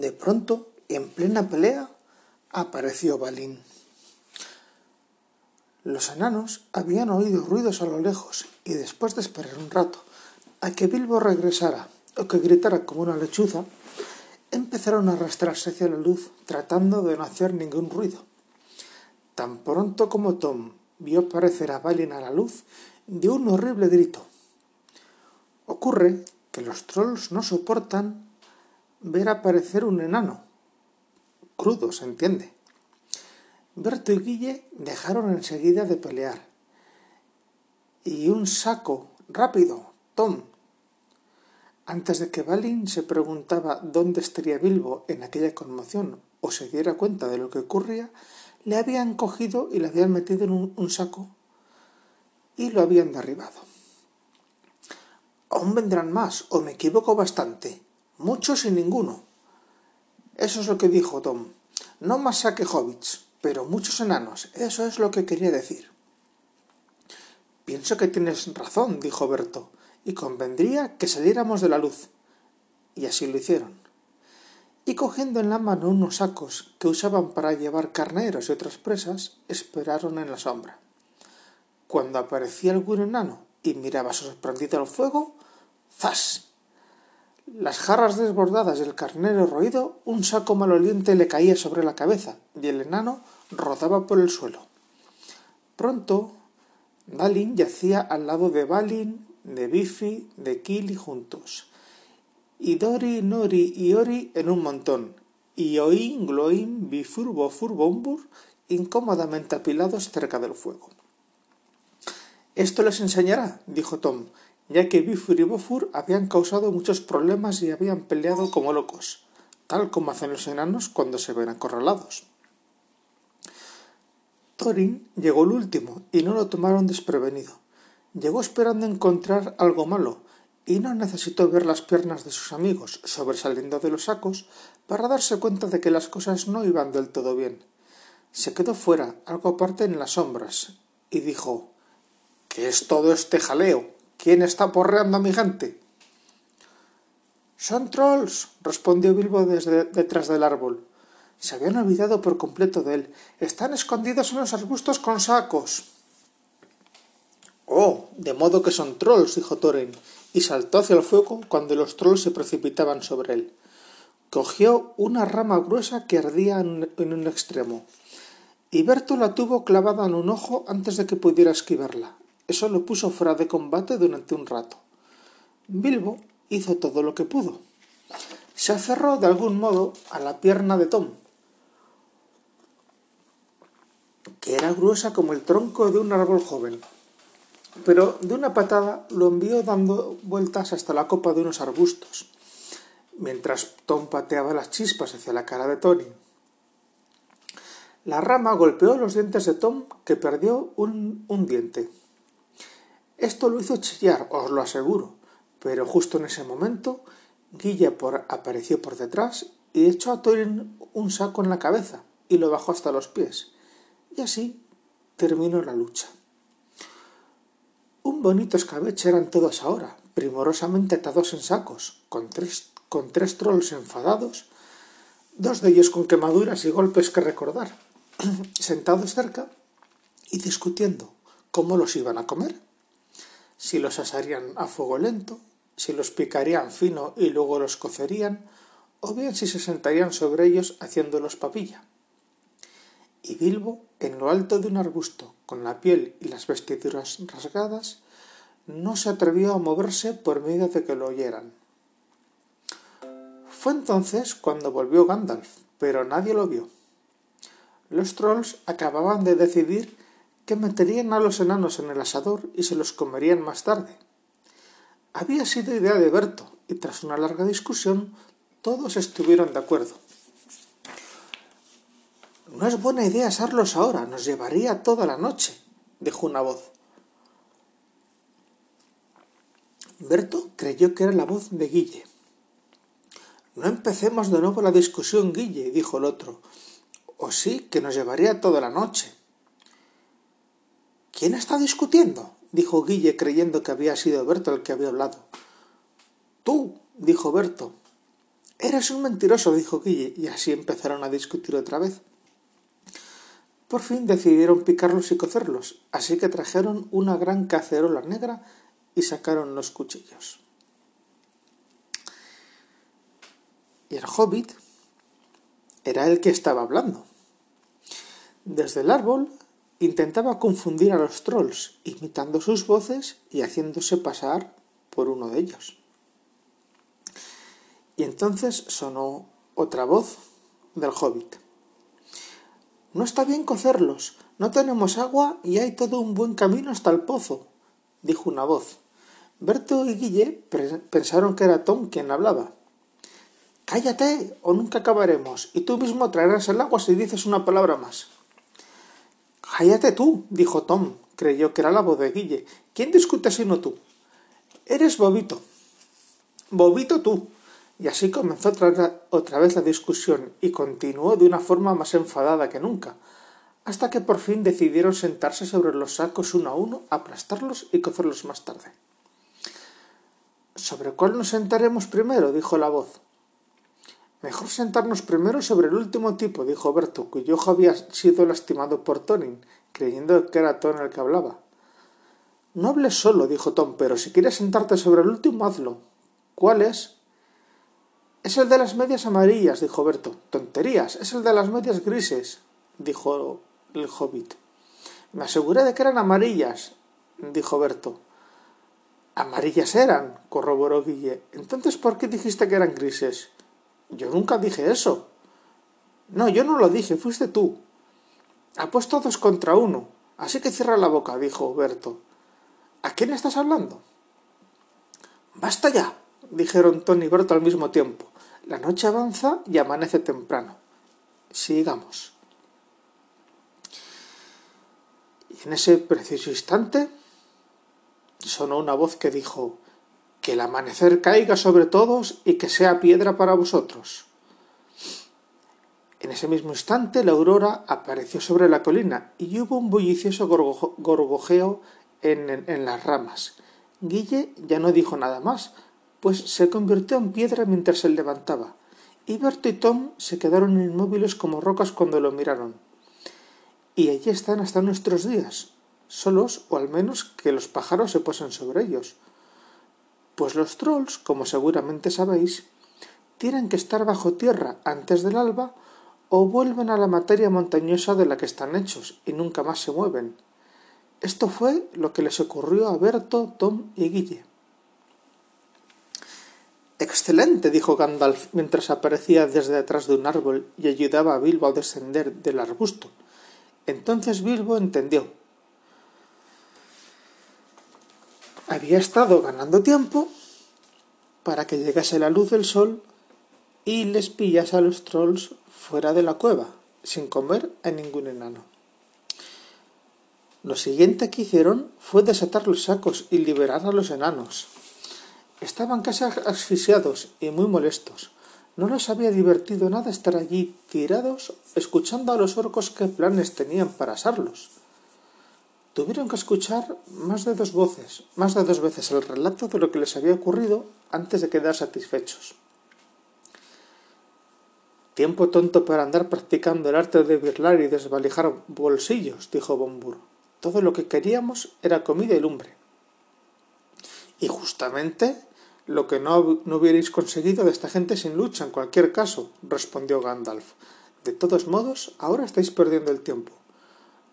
De pronto, en plena pelea, apareció Balín. Los enanos habían oído ruidos a lo lejos y después de esperar un rato a que Bilbo regresara o que gritara como una lechuza, empezaron a arrastrarse hacia la luz tratando de no hacer ningún ruido. Tan pronto como Tom vio aparecer a Balin a la luz, dio un horrible grito. Ocurre que los trolls no soportan ver aparecer un enano. Crudo, se entiende. Berto y Guille dejaron enseguida de pelear. Y un saco. Rápido, Tom. Antes de que Balin se preguntaba dónde estaría Bilbo en aquella conmoción o se diera cuenta de lo que ocurría, le habían cogido y le habían metido en un, saco y lo habían derribado. Aún vendrán más, o me equivoco bastante. Muchos y ninguno. Eso es lo que dijo Tom. No más saque hobbits, pero muchos enanos. Eso es lo que quería decir. Pienso que tienes razón, dijo Berto, y convendría que saliéramos de la luz. Y así lo hicieron y cogiendo en la mano unos sacos que usaban para llevar carneros y otras presas, esperaron en la sombra. Cuando aparecía algún enano y miraba sorprendido al fuego, ¡zas! Las jarras desbordadas del carnero roído, un saco maloliente le caía sobre la cabeza y el enano rodaba por el suelo. Pronto, Balin yacía al lado de Balin, de Bifi, de Kili juntos y Dori, Nori y Ori en un montón, y Oin, Gloin, Bifurbo, Furbombur incómodamente apilados cerca del fuego. Esto les enseñará, dijo Tom, ya que Bifur y Bofur habían causado muchos problemas y habían peleado como locos, tal como hacen los enanos cuando se ven acorralados. Thorin llegó el último y no lo tomaron desprevenido. Llegó esperando encontrar algo malo, y no necesitó ver las piernas de sus amigos sobresaliendo de los sacos para darse cuenta de que las cosas no iban del todo bien. Se quedó fuera, algo aparte en las sombras, y dijo ¿Qué es todo este jaleo? ¿Quién está porreando a mi gente? Son trolls, respondió Bilbo desde detrás del árbol. Se habían olvidado por completo de él. Están escondidos en los arbustos con sacos. Oh, de modo que son trolls, dijo Thorin, y saltó hacia el fuego cuando los trolls se precipitaban sobre él. Cogió una rama gruesa que ardía en un extremo, y Berto la tuvo clavada en un ojo antes de que pudiera esquivarla. Eso lo puso fuera de combate durante un rato. Bilbo hizo todo lo que pudo. Se aferró de algún modo a la pierna de Tom, que era gruesa como el tronco de un árbol joven pero de una patada lo envió dando vueltas hasta la copa de unos arbustos, mientras Tom pateaba las chispas hacia la cara de Tony. La rama golpeó los dientes de Tom, que perdió un, un diente. Esto lo hizo chillar, os lo aseguro, pero justo en ese momento Guille por, apareció por detrás y echó a Thorin un saco en la cabeza y lo bajó hasta los pies. Y así terminó la lucha. Un bonito escabeche eran todos ahora, primorosamente atados en sacos, con tres, con tres trolls enfadados, dos de ellos con quemaduras y golpes que recordar, sentados cerca y discutiendo cómo los iban a comer, si los asarían a fuego lento, si los picarían fino y luego los cocerían, o bien si se sentarían sobre ellos haciéndolos papilla. Y Bilbo, en lo alto de un arbusto, con la piel y las vestiduras rasgadas, no se atrevió a moverse por miedo de que lo oyeran. Fue entonces cuando volvió Gandalf, pero nadie lo vio. Los trolls acababan de decidir que meterían a los enanos en el asador y se los comerían más tarde. Había sido idea de Berto, y tras una larga discusión todos estuvieron de acuerdo. No es buena idea asarlos ahora, nos llevaría toda la noche, dijo una voz. Berto creyó que era la voz de Guille. No empecemos de nuevo la discusión, Guille, dijo el otro. O sí, que nos llevaría toda la noche. ¿Quién está discutiendo? dijo Guille, creyendo que había sido Berto el que había hablado. Tú, dijo Berto. Eres un mentiroso, dijo Guille, y así empezaron a discutir otra vez. Por fin decidieron picarlos y cocerlos, así que trajeron una gran cacerola negra y sacaron los cuchillos. Y el hobbit era el que estaba hablando. Desde el árbol intentaba confundir a los trolls, imitando sus voces y haciéndose pasar por uno de ellos. Y entonces sonó otra voz del hobbit. No está bien cocerlos, no tenemos agua y hay todo un buen camino hasta el pozo, dijo una voz. Berto y Guille pensaron que era Tom quien hablaba. Cállate, o nunca acabaremos, y tú mismo traerás el agua si dices una palabra más. Cállate tú, dijo Tom. Creyó que era la voz de Guille. ¿Quién discute sino tú? Eres Bobito. Bobito tú. Y así comenzó otra vez la discusión y continuó de una forma más enfadada que nunca, hasta que por fin decidieron sentarse sobre los sacos uno a uno, aplastarlos y cocerlos más tarde. ¿Sobre cuál nos sentaremos primero? dijo la voz. Mejor sentarnos primero sobre el último tipo, dijo Berto, cuyo ojo había sido lastimado por Tonin, creyendo que era Tom el que hablaba. No hables solo, dijo Tom, pero si quieres sentarte sobre el último, hazlo. ¿Cuál es? Es el de las medias amarillas, dijo Berto. Tonterías, es el de las medias grises, dijo el hobbit. Me aseguré de que eran amarillas, dijo Berto. Amarillas eran, corroboró Guille. Entonces, ¿por qué dijiste que eran grises? Yo nunca dije eso. No, yo no lo dije, fuiste tú. Apuesto dos contra uno. Así que cierra la boca, dijo Berto. ¿A quién estás hablando? Basta ya, dijeron Tony y Berto al mismo tiempo. La noche avanza y amanece temprano. Sigamos. Y en ese preciso instante sonó una voz que dijo Que el amanecer caiga sobre todos y que sea piedra para vosotros. En ese mismo instante la aurora apareció sobre la colina y hubo un bullicioso gorgojeo en, en las ramas. Guille ya no dijo nada más, pues se convirtió en piedra mientras se levantaba, y Berto y Tom se quedaron inmóviles como rocas cuando lo miraron. Y allí están hasta nuestros días, solos o al menos que los pájaros se posen sobre ellos. Pues los trolls, como seguramente sabéis, tienen que estar bajo tierra antes del alba o vuelven a la materia montañosa de la que están hechos y nunca más se mueven. Esto fue lo que les ocurrió a Berto, Tom y Guille. Excelente, dijo Gandalf mientras aparecía desde detrás de un árbol y ayudaba a Bilbo a descender del arbusto. Entonces Bilbo entendió. Había estado ganando tiempo para que llegase la luz del sol y les pillase a los trolls fuera de la cueva, sin comer a ningún enano. Lo siguiente que hicieron fue desatar los sacos y liberar a los enanos. Estaban casi asfixiados y muy molestos. No les había divertido nada estar allí tirados escuchando a los orcos qué planes tenían para asarlos. Tuvieron que escuchar más de dos voces, más de dos veces el relato de lo que les había ocurrido antes de quedar satisfechos. Tiempo tonto para andar practicando el arte de birlar y desvalijar bolsillos, dijo Bombur. Todo lo que queríamos era comida y lumbre. Y justamente lo que no, no hubierais conseguido de esta gente sin lucha en cualquier caso, respondió Gandalf. De todos modos, ahora estáis perdiendo el tiempo.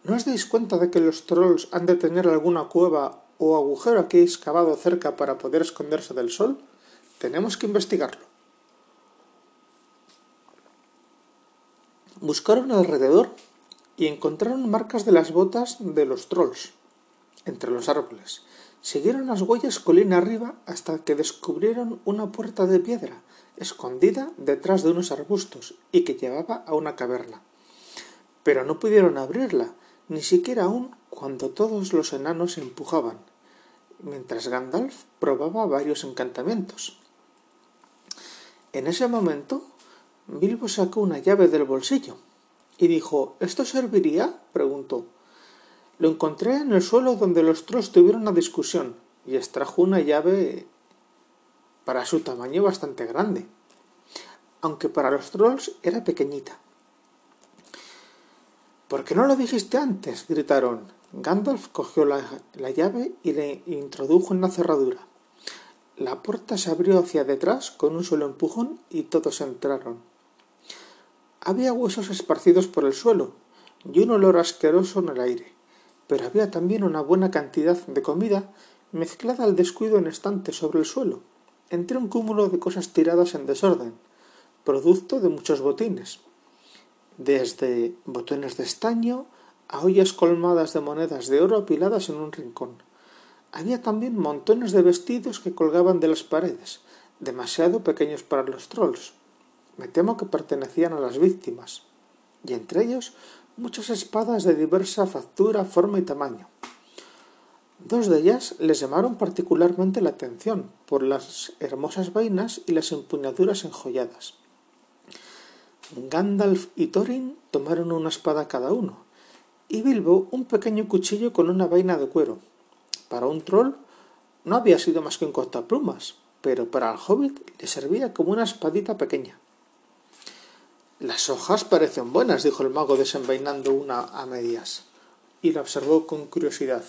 ¿No os dais cuenta de que los trolls han de tener alguna cueva o agujero aquí excavado cerca para poder esconderse del sol? Tenemos que investigarlo. Buscaron alrededor y encontraron marcas de las botas de los trolls entre los árboles Siguieron las huellas colina arriba hasta que descubrieron una puerta de piedra, escondida detrás de unos arbustos y que llevaba a una caverna. Pero no pudieron abrirla, ni siquiera aún cuando todos los enanos empujaban, mientras Gandalf probaba varios encantamientos. En ese momento, Bilbo sacó una llave del bolsillo y dijo ¿Esto serviría? preguntó. Lo encontré en el suelo donde los trolls tuvieron una discusión y extrajo una llave para su tamaño bastante grande. aunque para los trolls era pequeñita. ¿Por qué no lo dijiste antes? gritaron. Gandalf cogió la, llave y le introdujo en la cerradura. La puerta se abrió hacia detrás con un solo empujón y todos entraron. Había huesos esparcidos por el suelo y un olor asqueroso en el aire, pero había también una buena cantidad de comida mezclada al descuido en estantes sobre el suelo, entre un cúmulo de cosas tiradas en desorden, producto de muchos botines, desde botones de estaño a ollas colmadas de monedas de oro apiladas en un rincón. Había también montones de vestidos que colgaban de las paredes, demasiado pequeños para los trolls. Me temo que pertenecían a las víctimas, y entre ellos muchas espadas de diversa factura, forma y tamaño. Dos de ellas les llamaron particularmente la atención por las hermosas vainas y las empuñaduras enjolladas. Gandalf y Thorin tomaron una espada cada uno, y Bilbo un pequeño cuchillo con una vaina de cuero. Para un troll no había sido más que un cortaplumas, pero para el hobbit le servía como una espadita pequeña. Las hojas parecen buenas, dijo el mago desenvainando una a medias, y la observó con curiosidad.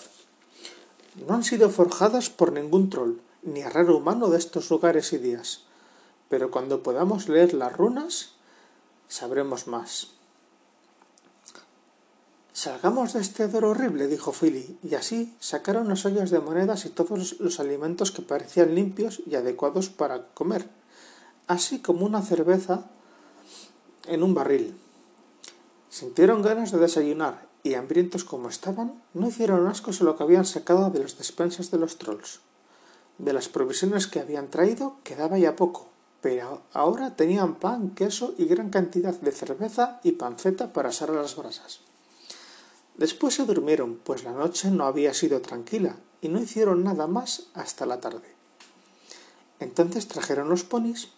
No han sido forjadas por ningún troll, ni herrero humano de estos lugares y días, pero cuando podamos leer las runas, sabremos más. Salgamos de este hedor horrible, dijo Philly, y así sacaron las ollas de monedas y todos los alimentos que parecían limpios y adecuados para comer, así como una cerveza en un barril. Sintieron ganas de desayunar y, hambrientos como estaban, no hicieron ascos a lo que habían sacado de las despensas de los trolls. De las provisiones que habían traído quedaba ya poco, pero ahora tenían pan, queso y gran cantidad de cerveza y panceta para asar a las brasas. Después se durmieron, pues la noche no había sido tranquila, y no hicieron nada más hasta la tarde. Entonces trajeron los ponis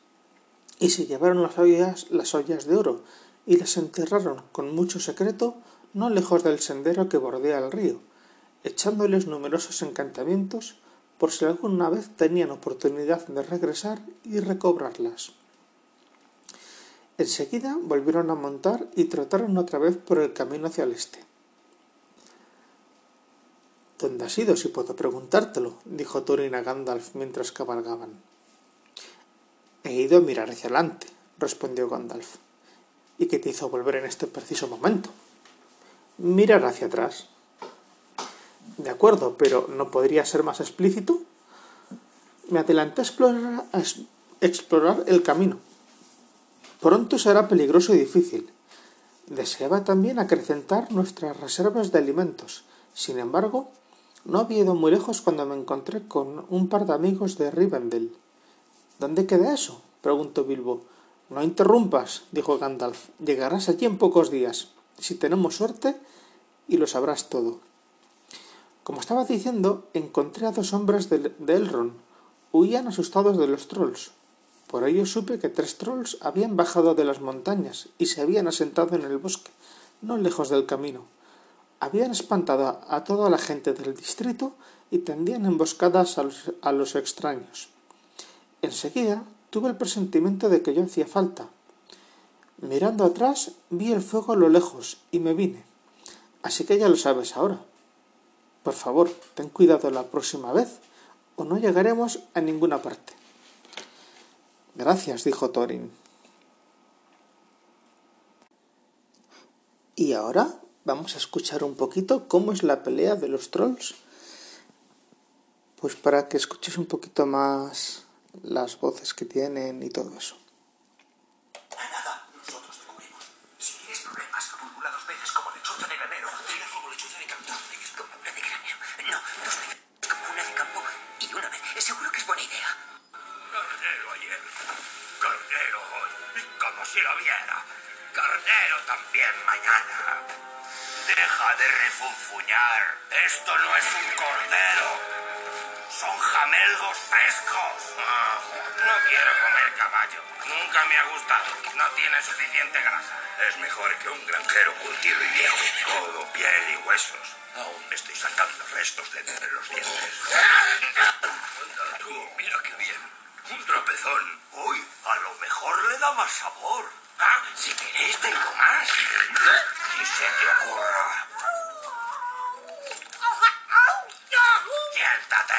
y se llevaron las ollas, las ollas de oro y las enterraron con mucho secreto no lejos del sendero que bordea el río, echándoles numerosos encantamientos por si alguna vez tenían oportunidad de regresar y recobrarlas. Enseguida volvieron a montar y trotaron otra vez por el camino hacia el este. ¿Dónde has ido, si puedo preguntártelo? dijo Thorin a Gandalf mientras cabalgaban. He ido a mirar hacia adelante, respondió Gandalf. ¿Y qué te hizo volver en este preciso momento? Mirar hacia atrás. De acuerdo, pero ¿no podría ser más explícito? Me adelanté a explorar, el camino. Pronto será peligroso y difícil. Deseaba también acrecentar nuestras reservas de alimentos. Sin embargo, no había ido muy lejos cuando me encontré con un par de amigos de Rivendell. ¿Dónde queda eso? preguntó Bilbo. No interrumpas, dijo Gandalf. Llegarás allí en pocos días, si tenemos suerte, y lo sabrás todo. Como estaba diciendo, encontré a dos hombres de, Elrond. Huían asustados de los trolls. Por ello supe que tres trolls habían bajado de las montañas y se habían asentado en el bosque, no lejos del camino habían espantado a toda la gente del distrito y tendían emboscadas a los, extraños. Enseguida tuve el presentimiento de que yo hacía falta. Mirando atrás vi el fuego a lo lejos y me vine. Así que ya lo sabes ahora. Por favor, ten cuidado la próxima vez o no llegaremos a ninguna parte. Gracias, dijo Thorin. ¿Y ahora? vamos a escuchar un poquito cómo es la pelea de los trolls. Pues para que escuches un poquito más las voces que tienen y todo eso. Si lo viera. Carnero también mañana. Deja de refunfuñar. Esto no es un cordero. Son jamelgos frescos. Ah, no quiero comer caballo. Nunca me ha gustado. No tiene suficiente grasa. Es mejor que un granjero curtido y viejo. Todo piel y huesos. Aún me estoy sacando restos de entre los dientes. tú, mira qué bien. Un trapezón. Uy, a lo mejor le da más sabor. Ah, si queréis tengo más. Si se te ocurra. Siéntate.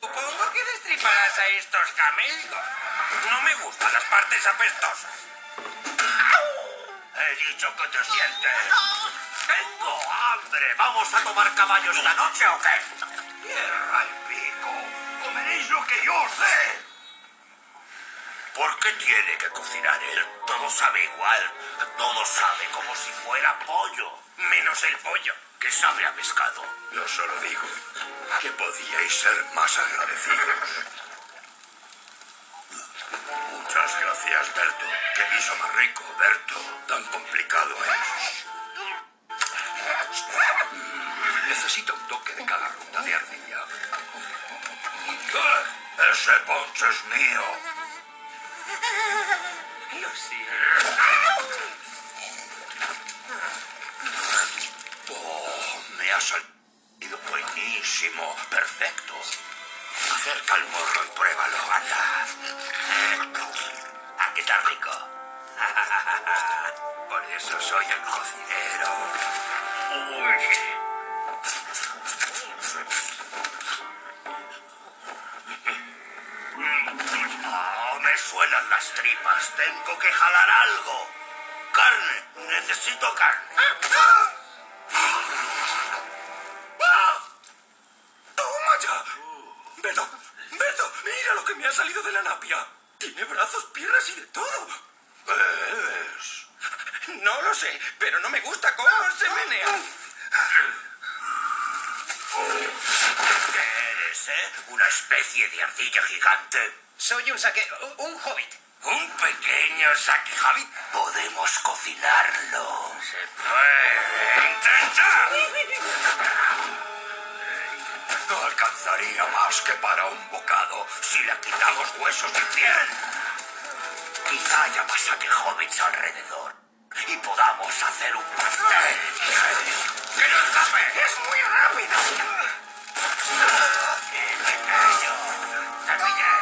Supongo que destriparás a estos camellos. No me gustan las partes apestosas. He dicho que te sientes. Tengo hambre. ¿Vamos a tomar caballo esta noche o qué? Tierra y pico. Comeréis lo que yo sé. ¿Por qué tiene que cocinar él? Todo sabe igual. Todo sabe como si fuera pollo. Menos el pollo, que sabe a pescado. Yo solo digo que podíais ser más agradecidos. Gracias, Berto. Qué guiso más rico, Berto. Tan complicado es. Necesito un toque de cada ruta de ardilla. Ese ponche es mío. Lo siento. Oh, me ha salido buenísimo. Perfecto. Acerca el morro y pruébalo, anda. ¿A qué está rico? Por eso soy el cocinero. Uy. Suenan las tripas. Tengo que jalar algo. Carne. Necesito carne. ¡Toma ya! Beto, Beto, mira lo que me ha salido de la napia. Tiene brazos, piernas y de todo. ¿Ves? No lo sé, pero no me gusta cómo se menea. ¿Qué eres, eh? ¿Una especie de ardilla gigante? Soy un saque... un hobbit. ¿Un pequeño saquejavi? Podemos cocinarlo. Se puede intentar. No alcanzaría más que para un bocado si le quitamos huesos y piel. Quizá haya más saquehobbits alrededor y podamos hacer un pastel. ¡Que no escape! ¡Es muy rápido! ¡Qué pequeño! ¡Te pillé!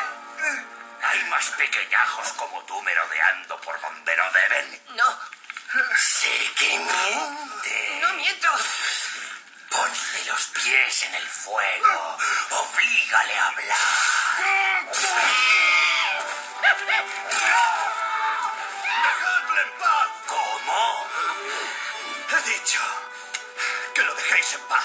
Hay más pequeñajos como tú merodeando por donde no deben. No, Sé que miente. no miento. Ponle los pies en el fuego. Oblígale a hablar. ¡Dejadle en paz! ¿Cómo? He dicho que lo dejéis en paz.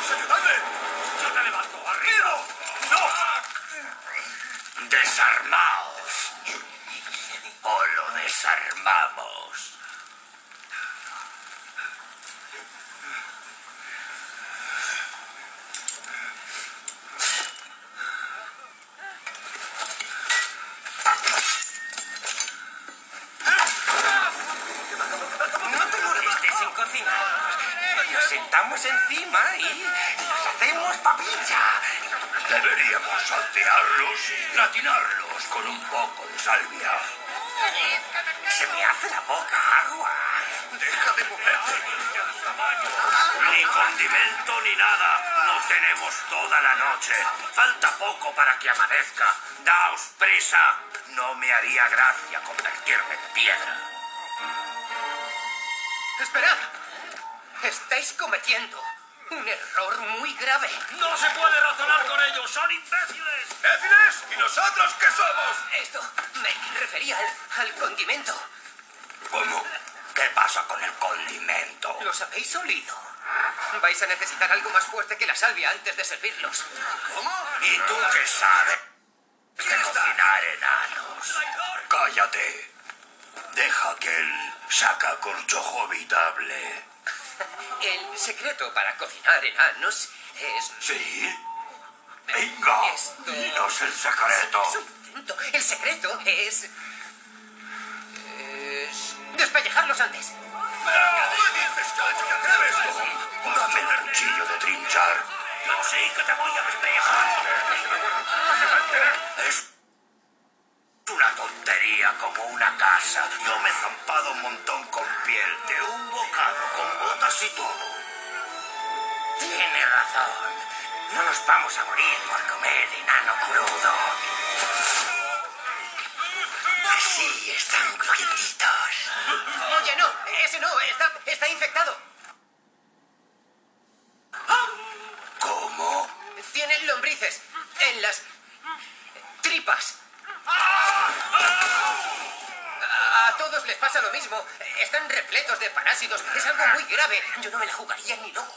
¡Vamos! ¡Yo te levanto! ¡Arriba! ¡No! ¡Desarmaos! ¡O lo desarmamos! No te molestes en encima y nos hacemos papilla. Deberíamos saltearlos y gratinarlos con un poco de salvia. Se me hace la boca agua. Deja de moverte. Ni condimento ni nada. No tenemos toda la noche. Falta poco para que amanezca. Daos prisa. No me haría gracia convertirme en piedra. Esperad. Estáis cometiendo un error muy grave. No se puede razonar con ellos. Son imbéciles. ¿Imbéciles? ¿Y nosotros qué somos? Esto me refería al, al condimento. ¿Cómo? ¿Qué pasa con el condimento? ¿Los habéis olido? Vais a necesitar algo más fuerte que la salvia antes de servirlos. ¿Cómo? ¿Y tú qué sabes de cocinar enanos? Cállate. Deja que él saca corchojo habitable. El secreto para cocinar enanos es... ¿Sí? Venga, Esto- dinos el secreto. Es un. El secreto es... Es... Despellejarlos antes. Dame el cuchillo de trinchar. Yo sí que te voy a despellejar. Es como una casa. Yo me he zampado un montón con piel de un bocado, con botas y todo. Tiene razón. No nos vamos a morir por comer enano crudo. Así están crujientitos. Oye, no. Ese no. Está, está infectado. ¿Cómo? Tienen lombrices en las tripas. A, todos les pasa lo mismo. Están repletos de parásitos. Es algo muy grave. Yo no me la jugaría ni loco.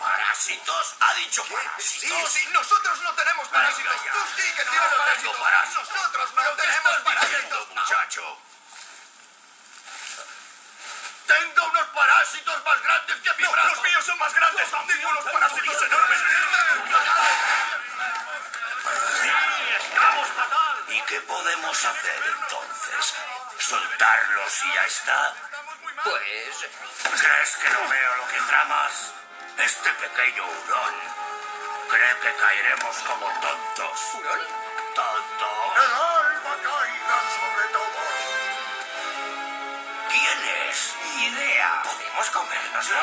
¿Parásitos? ¿Ha dicho parásitos? Sí, sí, nosotros no tenemos parásitos. Tú sí que tienes no parásitos. parásitos. Nosotros ¿Pero no tenemos parásitos. muchacho? Tengo unos parásitos más grandes que mi brazo. los míos son más grandes. Tengo unos parásitos enormes. Fatal. ¿Y qué podemos hacer entonces? ¿Soltarlos y ya está? Pues... ¿Crees que no veo lo que tramas? Este pequeño hurón cree que caeremos como tontos. ¿Hurón? ¿Tontos? El alma caiga sobre todos. ¿Quién es? Idea. ¿Podemos comérnoslo?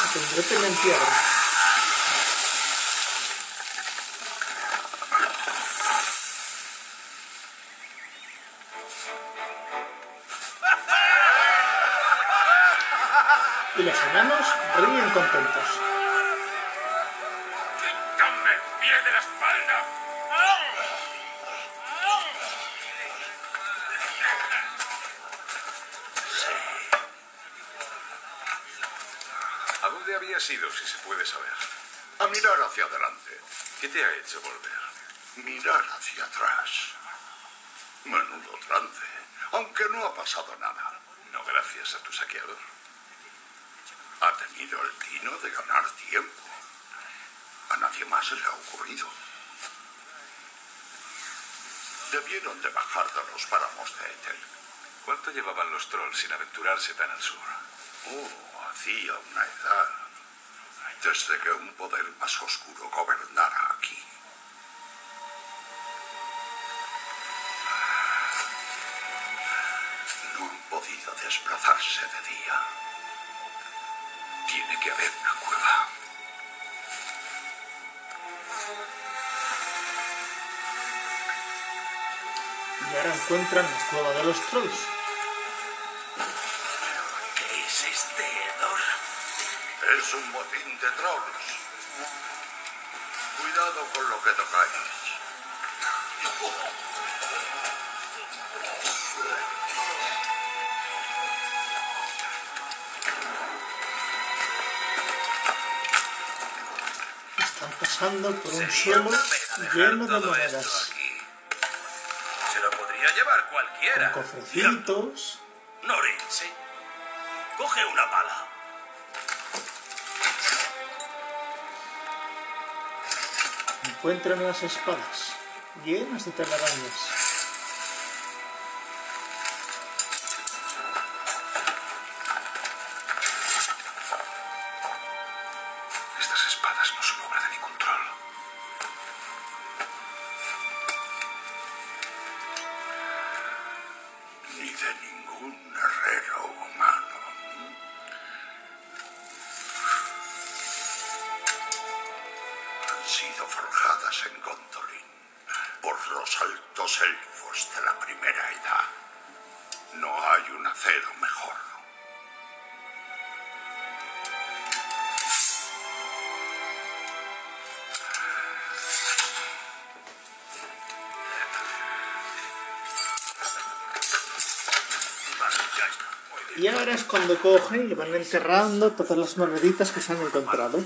Y ahora se convierte habías ido, si se puede saber? A mirar hacia adelante. ¿Qué te ha hecho volver? Mirar hacia atrás. Menudo trance. Aunque no ha pasado nada. No gracias a tu saqueador. Ha tenido el tino de ganar tiempo. A nadie más se le ha ocurrido. Debieron de bajar de los páramos de Ethel. ¿Cuánto llevaban los trolls sin aventurarse tan al sur? Oh, hacía una edad. Desde que un poder más oscuro gobernara aquí. No han podido desplazarse de día. Tiene que haber una cueva. Y ahora encuentran la cueva de los trolls. Es un botín de trolls. Cuidado con lo que tocáis. Están pasando por un suelo lleno de monedas. Se lo podría llevar cualquiera. Con cofrecitos. Nori, sí. Coge una pala. Encuentran las espadas llenas de telarañas. Y ahora es cuando cogen y van enterrando todas las moneditas que se han encontrado.